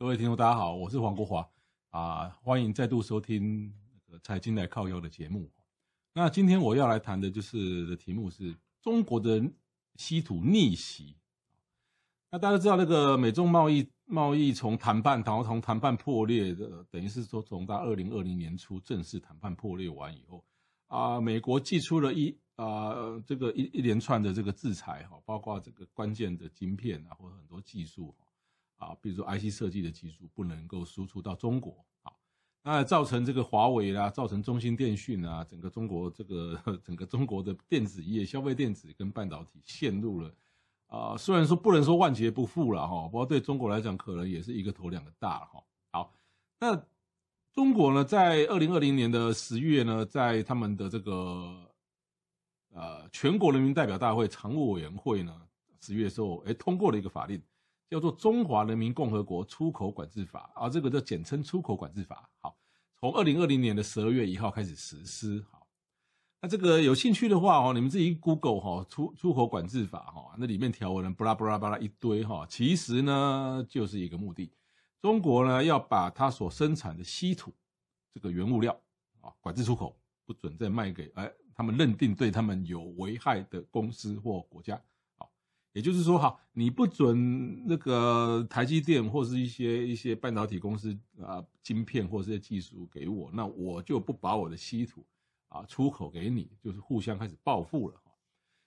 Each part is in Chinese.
各位听众，大家好，我是黄国华啊，欢迎再度收听《财经来靠腰》的节目。那今天我要来谈的就是的题目是中国的稀土逆袭。那大家都知道，那个美中贸易贸易从谈判，然后从谈判破裂的，等于是说从到二零二零年初正式谈判破裂完以后啊，美国祭出了一啊这个一一连串的这个制裁哈，包括这个关键的晶片啊，或者很多技术。啊，比如说 IC 设计的技术不能够输出到中国，啊，那造成这个华为啦，造成中兴电讯啊，整个中国这个整个中国的电子业、消费电子跟半导体陷入了啊，虽然说不能说万劫不复了哈，不过对中国来讲，可能也是一个头两个大哈。好，那中国呢，在二零二零年的十月呢，在他们的这个呃全国人民代表大会常务委员会呢，十月时候，哎，通过了一个法令。叫做《中华人民共和国出口管制法》啊，这个就简称《出口管制法》。好，从二零二零年的十二月一号开始实施。好，那这个有兴趣的话哦，你们自己 Google 哈，出出口管制法哈，那里面条文巴拉巴拉巴拉一堆哈，其实呢就是一个目的，中国呢要把它所生产的稀土这个原物料啊管制出口，不准再卖给哎他们认定对他们有危害的公司或国家。也就是说，哈，你不准那个台积电或是一些一些半导体公司啊，晶片或这些技术给我，那我就不把我的稀土啊出口给你，就是互相开始报复了。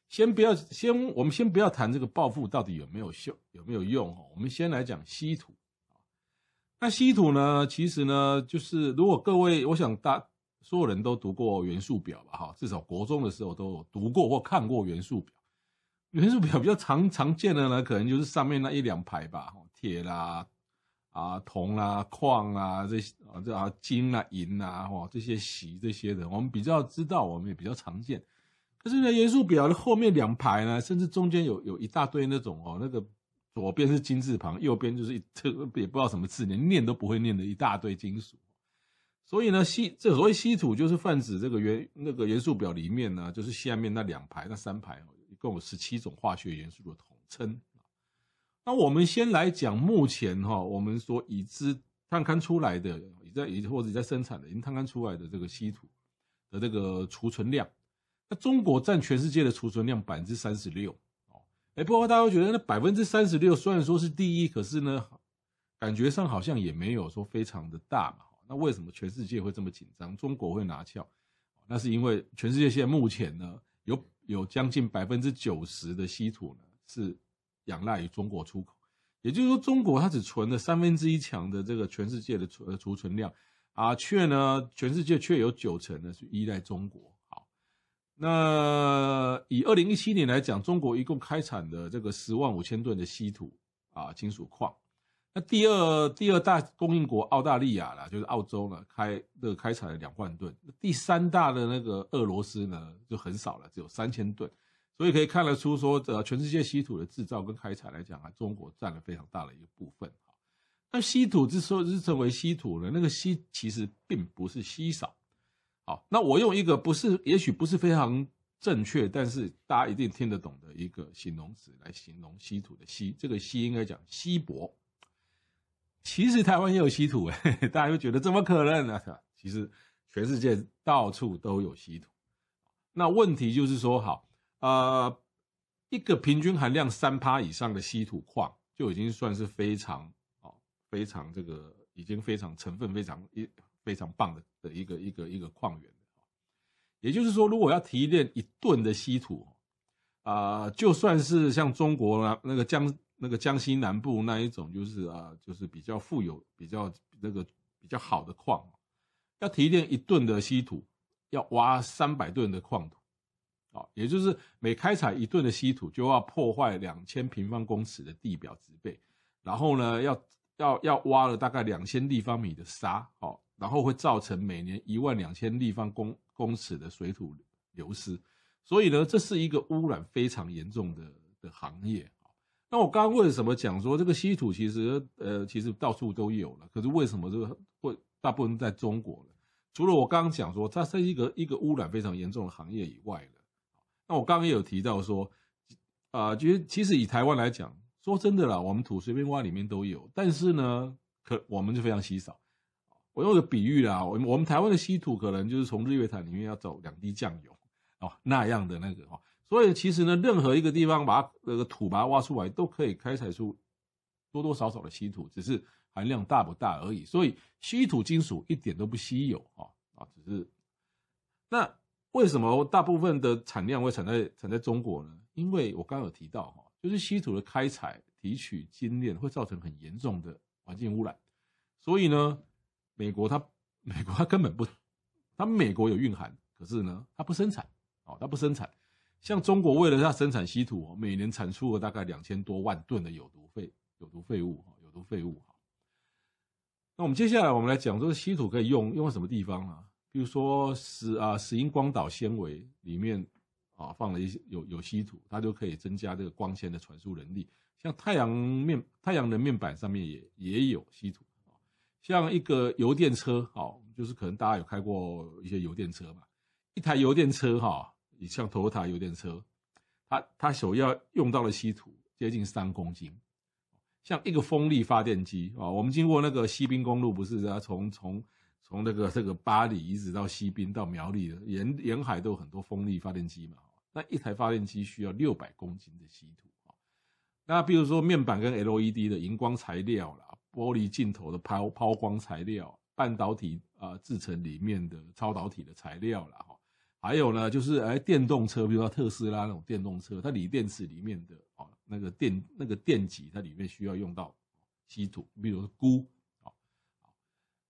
先不要，先我们先不要谈这个报复到底有没有效，有没有用哈。我们先来讲稀土。那稀土呢，其实呢，就是如果各位，我想大所有人都读过元素表吧，哈，至少国中的时候都有读过或看过元素表。元素表比较常常见的呢，可能就是上面那一两排吧，铁啦、啊铜啦、矿啊这些啊这啊金啊银啊，哦这些锡这些的，我们比较知道，我们也比较常见。可是呢，元素表的后面两排呢，甚至中间有有一大堆那种哦，那个左边是金字旁，右边就是一这也不知道什么字，连念都不会念的一大堆金属。所以呢，稀这所谓稀土就是泛指这个元那个元素表里面呢，就是下面那两排那三排。共有十七种化学元素的统称。那我们先来讲目前哈，我们所已知探勘出来的，已在已或者已在生产的，已经探勘出来的这个稀土的这个储存量。那中国占全世界的储存量百分之三十六。哦，哎，不过大家会觉得那百分之三十六虽然说是第一，可是呢，感觉上好像也没有说非常的大嘛。那为什么全世界会这么紧张？中国会拿翘？那是因为全世界现在目前呢有。有将近百分之九十的稀土呢，是仰赖于中国出口，也就是说，中国它只存了三分之一强的这个全世界的储储存量啊，却呢，全世界却有九成呢是依赖中国。好，那以二零一七年来讲，中国一共开采的这个十万五千吨的稀土啊金属矿。那第二第二大供应国澳大利亚啦，就是澳洲呢，开这个开采了两万吨。第三大的那个俄罗斯呢，就很少了，只有三千吨。所以可以看得出说，呃，全世界稀土的制造跟开采来讲啊，中国占了非常大的一个部分。那稀土之所以是称为稀土呢，那个稀其实并不是稀少。好，那我用一个不是，也许不是非常正确，但是大家一定听得懂的一个形容词来形容稀土的稀，这个稀应该讲稀薄。其实台湾也有稀土诶，大家又觉得怎么可能呢？其实全世界到处都有稀土。那问题就是说，好，呃，一个平均含量三趴以上的稀土矿就已经算是非常哦，非常这个已经非常成分非常一非常棒的的一个一个一个矿源。也就是说，如果要提炼一吨的稀土，啊、就算是像中国那那个江。那个江西南部那一种就是啊，就是比较富有、比较那个比较好的矿，要提炼一吨的稀土，要挖三百吨的矿土，啊，也就是每开采一吨的稀土，就要破坏两千平方公尺的地表植被，然后呢，要要要挖了大概两千立方米的沙，哦，然后会造成每年一万两千立方公公尺的水土流失，所以呢，这是一个污染非常严重的的行业。那我刚刚为什么讲说这个稀土其实呃其实到处都有了，可是为什么这个会大部分在中国呢？除了我刚刚讲说它是一个一个污染非常严重的行业以外呢，那我刚刚也有提到说，啊，其实其实以台湾来讲，说真的啦，我们土随便挖里面都有，但是呢，可我们就非常稀少。我用个比喻啦，我我们台湾的稀土可能就是从日月潭里面要走两滴酱油哦那样的那个哦。所以其实呢，任何一个地方把那个土把它挖出来，都可以开采出多多少少的稀土，只是含量大不大而已。所以稀土金属一点都不稀有啊啊！只是那为什么大部分的产量会产在产在中国呢？因为我刚刚有提到哈，就是稀土的开采、提取、精炼会造成很严重的环境污染。所以呢，美国它美国它根本不，它美国有蕴含，可是呢，它不生产哦，它不生产。像中国为了它生产稀土，每年产出了大概两千多万吨的有毒废有毒废物，有毒废物。那我们接下来我们来讲，这个稀土可以用用在什么地方啊？比如说石啊石英光导纤维里面啊放了一些有有稀土，它就可以增加这个光纤的传输能力。像太阳面太阳能面板上面也也有稀土。像一个油电车，好，就是可能大家有开过一些油电车吧，一台油电车哈。你像 Toyota 油电车，它它首要用到的稀土接近三公斤。像一个风力发电机啊，我们经过那个西滨公路，不是啊，从从从那个这个巴里一直到西滨到苗栗的沿沿海都有很多风力发电机嘛。那一台发电机需要六百公斤的稀土啊。那比如说面板跟 LED 的荧光材料啦，玻璃镜头的抛抛光材料，半导体啊制成里面的超导体的材料啦。还有呢，就是哎，电动车，比如说特斯拉那种电动车，它锂电池里面的哦，那个电那个电极，它里面需要用到稀土，比如说钴，啊，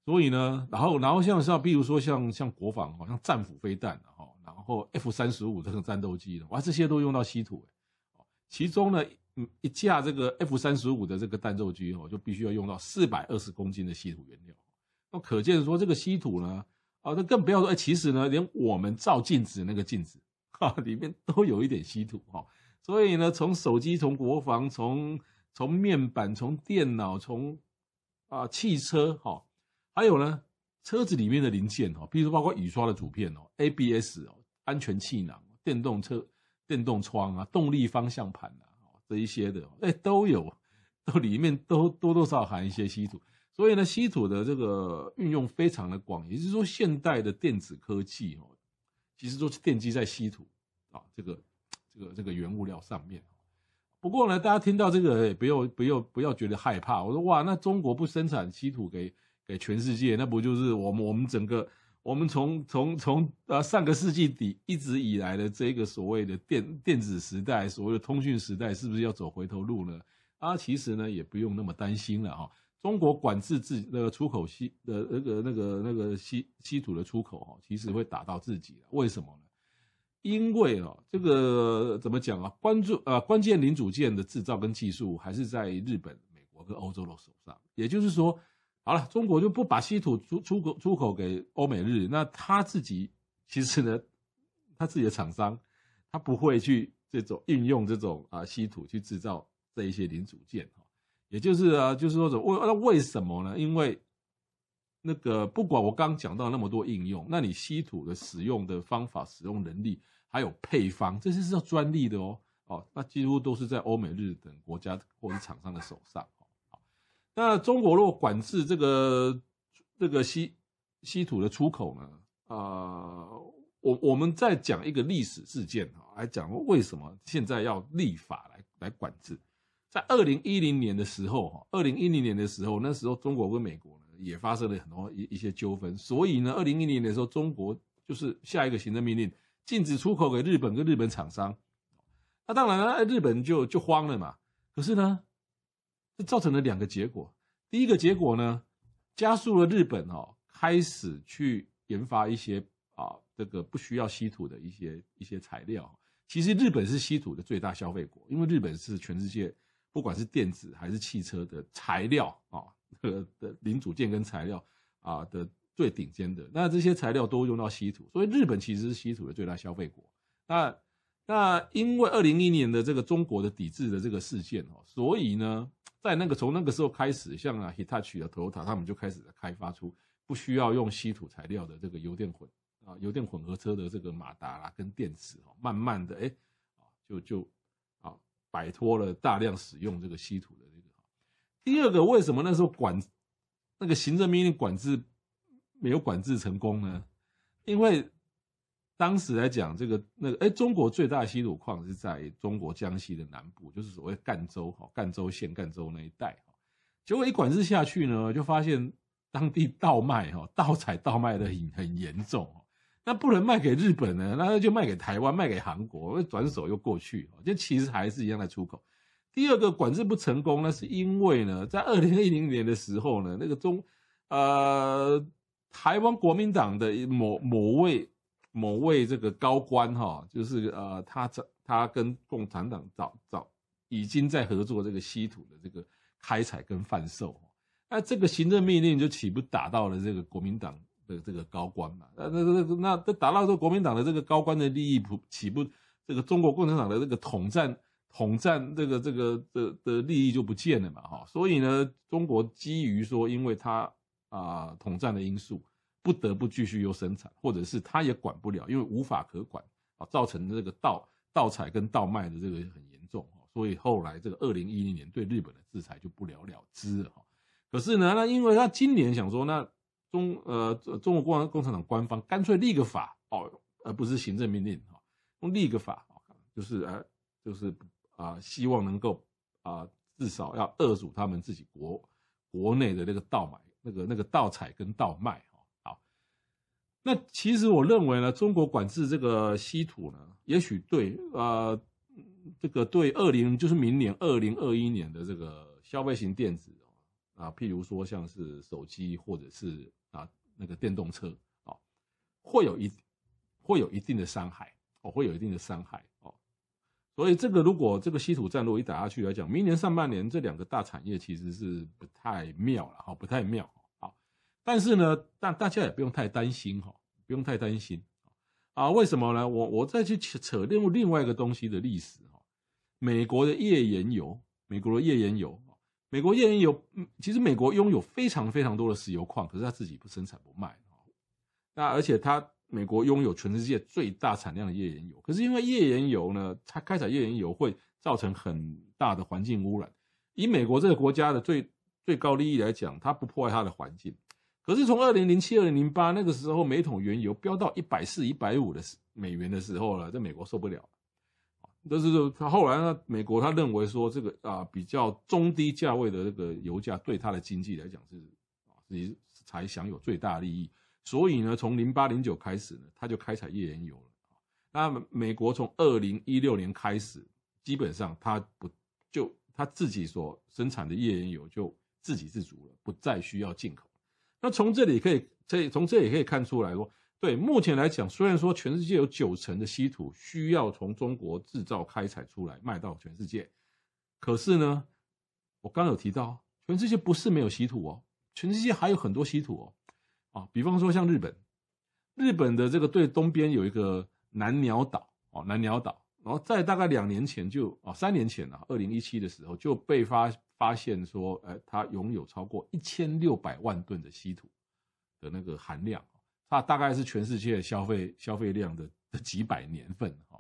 所以呢，然后然后像像比如说像像国防，好像战斧飞弹哈，然后 F 三十五这个战斗机的，哇，这些都用到稀土，其中呢，一架这个 F 三十五的这个战斗机哦，就必须要用到四百二十公斤的稀土原料，那可见说这个稀土呢。啊，那更不要说，哎，其实呢，连我们照镜子那个镜子，哈，里面都有一点稀土哈。所以呢，从手机、从国防、从从面板、从电脑、从啊汽车哈，还有呢，车子里面的零件哈，比如说包括雨刷的组片哦，ABS 哦，安全气囊、电动车电动窗啊、动力方向盘啊，这一些的，哎，都有，都里面都多多少少含一些稀土。所以呢，稀土的这个运用非常的广，也就是说，现代的电子科技哦，其实都是奠基在稀土啊这个这个这个原物料上面。不过呢，大家听到这个也不要不要不要觉得害怕。我说哇，那中国不生产稀土给给全世界，那不就是我们我们整个我们从从从呃上个世纪底一直以来的这个所谓的电电子时代，所谓的通讯时代，是不是要走回头路呢？啊，其实呢也不用那么担心了哈。中国管制自己那个出口稀的那个那个那个稀稀土的出口哈，其实会打到自己。为什么呢？因为啊，这个怎么讲啊？关注啊，关键零组件的制造跟技术还是在日本、美国跟欧洲的手上。也就是说，好了，中国就不把稀土出出口出口给欧美日，那他自己其实呢，他自己的厂商，他不会去这种运用这种啊稀土去制造这一些零组件。也就是啊，就是说怎，为那为什么呢？因为那个不管我刚讲到那么多应用，那你稀土的使用的方法、使用能力，还有配方，这些是要专利的哦。哦，那几乎都是在欧美日等国家或者厂商的手上。好，那中国如果管制这个这个稀稀土的出口呢？啊、我我们再讲一个历史事件哈，来讲为什么现在要立法来来管制。在二零一零年的时候，哈，二零一零年的时候，那时候中国跟美国呢也发生了很多一一些纠纷，所以呢，二零一零年的时候，中国就是下一个行政命令，禁止出口给日本跟日本厂商。那当然了，日本就就慌了嘛。可是呢，这造成了两个结果。第一个结果呢，加速了日本哦开始去研发一些啊这个不需要稀土的一些一些材料。其实日本是稀土的最大消费国，因为日本是全世界。不管是电子还是汽车的材料啊，这个的零组件跟材料啊的最顶尖的，那这些材料都用到稀土，所以日本其实是稀土的最大消费国。那那因为二零一一年的这个中国的抵制的这个事件哦，所以呢，在那个从那个时候开始，像啊 Hitachi 啊 Toyota 他们就开始开发出不需要用稀土材料的这个油电混啊油电混合车的这个马达啦跟电池哦，慢慢的哎啊就就摆脱了大量使用这个稀土的这个。第二个，为什么那时候管那个行政命令管制没有管制成功呢？因为当时来讲，这个那个，哎，中国最大的稀土矿是在中国江西的南部，就是所谓赣州哈，赣州县赣州那一带哈。结果一管制下去呢，就发现当地盗卖哈，盗采盗卖的很很严重。那不能卖给日本呢，那就卖给台湾，卖给韩国，转手又过去。就其实还是一样的出口。第二个管制不成功，那是因为呢，在二零一零年的时候呢，那个中呃台湾国民党的某某位。某位这个高官哈，就是呃，他他跟共产党早早已经在合作这个稀土的这个开采跟贩售，那这个行政命令就岂不打到了这个国民党的这个高官嘛？那那那那这打到这国民党的这个高官的利益，不岂不这个中国共产党的这个统战统战这个这个的的利益就不见了嘛？哈，所以呢，中国基于说，因为他啊统战的因素。不得不继续又生产，或者是他也管不了，因为无法可管啊，造成这个盗盗采跟盗卖的这个很严重，所以后来这个二零一零年对日本的制裁就不了了之了哈。可是呢，那因为他今年想说，那中呃中国共共产党官方干脆立个法哦，而不是行政命令哈，用立个法就是呃就是啊，希望能够啊至少要遏阻他们自己国国内的那个盗买那个那个盗采跟盗卖。那其实我认为呢，中国管制这个稀土呢，也许对、呃，这个对二零就是明年二零二一年的这个消费型电子啊，譬如说像是手机或者是啊那个电动车啊，会有一会有一定的伤害哦，会有一定的伤害哦。所以这个如果这个稀土战如果一打下去来讲，明年上半年这两个大产业其实是不太妙了哈，不太妙。但是呢，但大家也不用太担心哈，不用太担心啊。为什么呢？我我再去扯扯另另外一个东西的历史哈。美国的页岩油，美国的页岩油，美国页岩油，其实美国拥有非常非常多的石油矿，可是他自己不生产不卖。那而且他美国拥有全世界最大产量的页岩油，可是因为页岩油呢，它开采页岩油会造成很大的环境污染。以美国这个国家的最最高利益来讲，它不破坏它的环境。可是从二零零七、二零零八那个时候，每桶原油飙到一百四、一百五的美元的时候了，在美国受不了。但是他后来呢，美国他认为说这个啊比较中低价位的这个油价对他的经济来讲是啊自己才享有最大利益，所以呢，从零八零九开始呢，他就开采页岩油了。那美国从二零一六年开始，基本上他不就他自己所生产的页岩油就自给自足了，不再需要进口。那从这里可以，这从这里可以看出来说，对目前来讲，虽然说全世界有九成的稀土需要从中国制造开采出来卖到全世界，可是呢，我刚有提到，全世界不是没有稀土哦，全世界还有很多稀土哦，啊，比方说像日本，日本的这个对东边有一个南鸟岛哦，南鸟岛，然后在大概两年前就啊，三年前啊，二零一七的时候就被发。发现说，哎，它拥有超过一千六百万吨的稀土的那个含量，它大概是全世界消费消费量的的几百年份哈。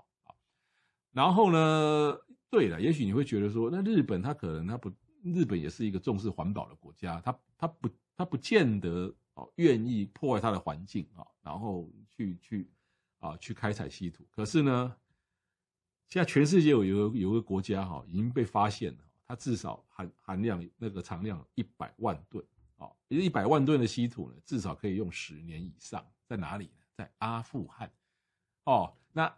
然后呢，对了，也许你会觉得说，那日本它可能它不，日本也是一个重视环保的国家，它它不它不见得哦愿意破坏它的环境啊，然后去去啊去开采稀土。可是呢，现在全世界有有有个国家哈已经被发现了。它至少含含量那个藏量一百万吨一百万吨的稀土呢，至少可以用十年以上。在哪里呢？在阿富汗。哦，那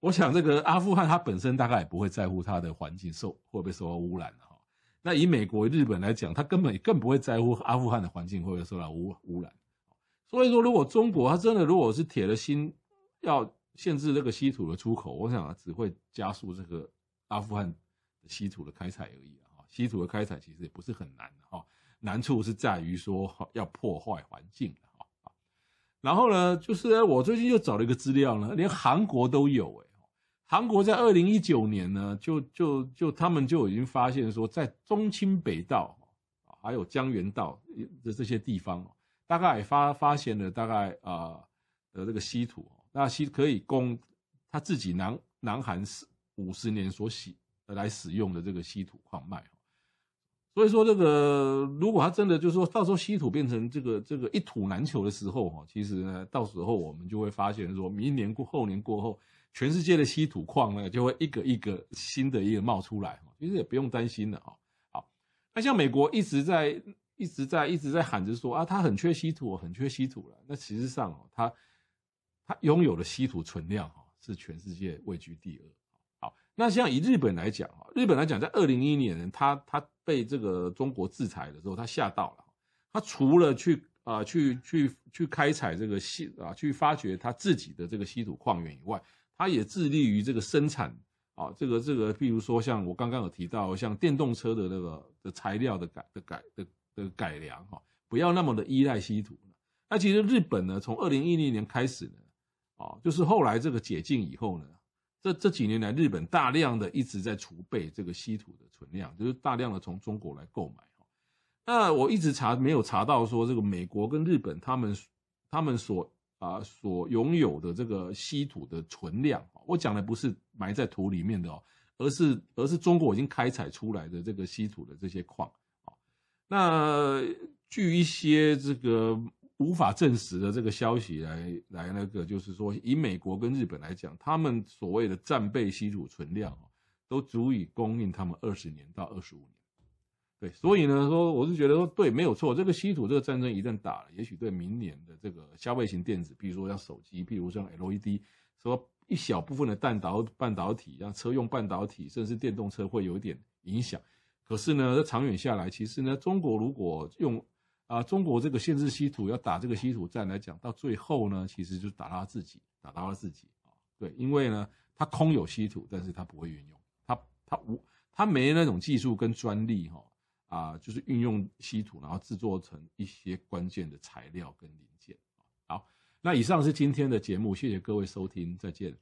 我想这个阿富汗它本身大概也不会在乎它的环境受会不会受到污染哈。那以美国、日本来讲，它根本更不会在乎阿富汗的环境会不会受到污污染。所以说，如果中国它真的如果是铁了心要限制这个稀土的出口，我想只会加速这个阿富汗。稀土的开采而已啊。稀土的开采其实也不是很难的哈，难处是在于说要破坏环境哈。然后呢，就是我最近又找了一个资料呢，连韩国都有诶，韩国在二零一九年呢，就就就他们就已经发现说，在中清北道还有江原道的这些地方，大概发发现了大概啊的这个稀土，那稀可以供他自己南南韩是五十年所洗来使用的这个稀土矿脉。所以说，这个如果他真的就是说到时候稀土变成这个这个一土难求的时候哈，其实呢，到时候我们就会发现说，明年过后年过后，全世界的稀土矿呢就会一个一个新的一个冒出来，其实也不用担心了哈。好，那像美国一直在一直在一直在喊着说啊，他很缺稀土，很缺稀土了。那其实上哦，他他拥有的稀土存量哈是全世界位居第二。那像以日本来讲啊，日本来讲，在二零一一年，他他被这个中国制裁的时候，他吓到了。他除了去啊去去去开采这个稀啊，去发掘他自己的这个稀土矿源以外，他也致力于这个生产啊，这个这个，譬如说像我刚刚有提到，像电动车的那个的材料的改的改的的改良哈，不要那么的依赖稀土。那其实日本呢，从二零一零年开始呢，啊，就是后来这个解禁以后呢。这这几年来，日本大量的一直在储备这个稀土的存量，就是大量的从中国来购买。那我一直查没有查到说这个美国跟日本他们他们所啊所拥有的这个稀土的存量，我讲的不是埋在土里面的哦，而是而是中国已经开采出来的这个稀土的这些矿。那据一些这个。无法证实的这个消息来来那个，就是说，以美国跟日本来讲，他们所谓的战备稀土存量都足以供应他们二十年到二十五年。对，所以呢，说我是觉得说，对，没有错，这个稀土这个战争一旦打了，也许对明年的这个消费型电子，比如说像手机，譬如像 LED，说一小部分的半导半导体，像车用半导体，甚至电动车会有一点影响。可是呢，这长远下来，其实呢，中国如果用啊，中国这个限制稀土要打这个稀土战来讲，到最后呢，其实就打他自己，打到了自己啊。对，因为呢，他空有稀土，但是他不会运用，他他无他没那种技术跟专利哈啊，就是运用稀土，然后制作成一些关键的材料跟零件。好，那以上是今天的节目，谢谢各位收听，再见。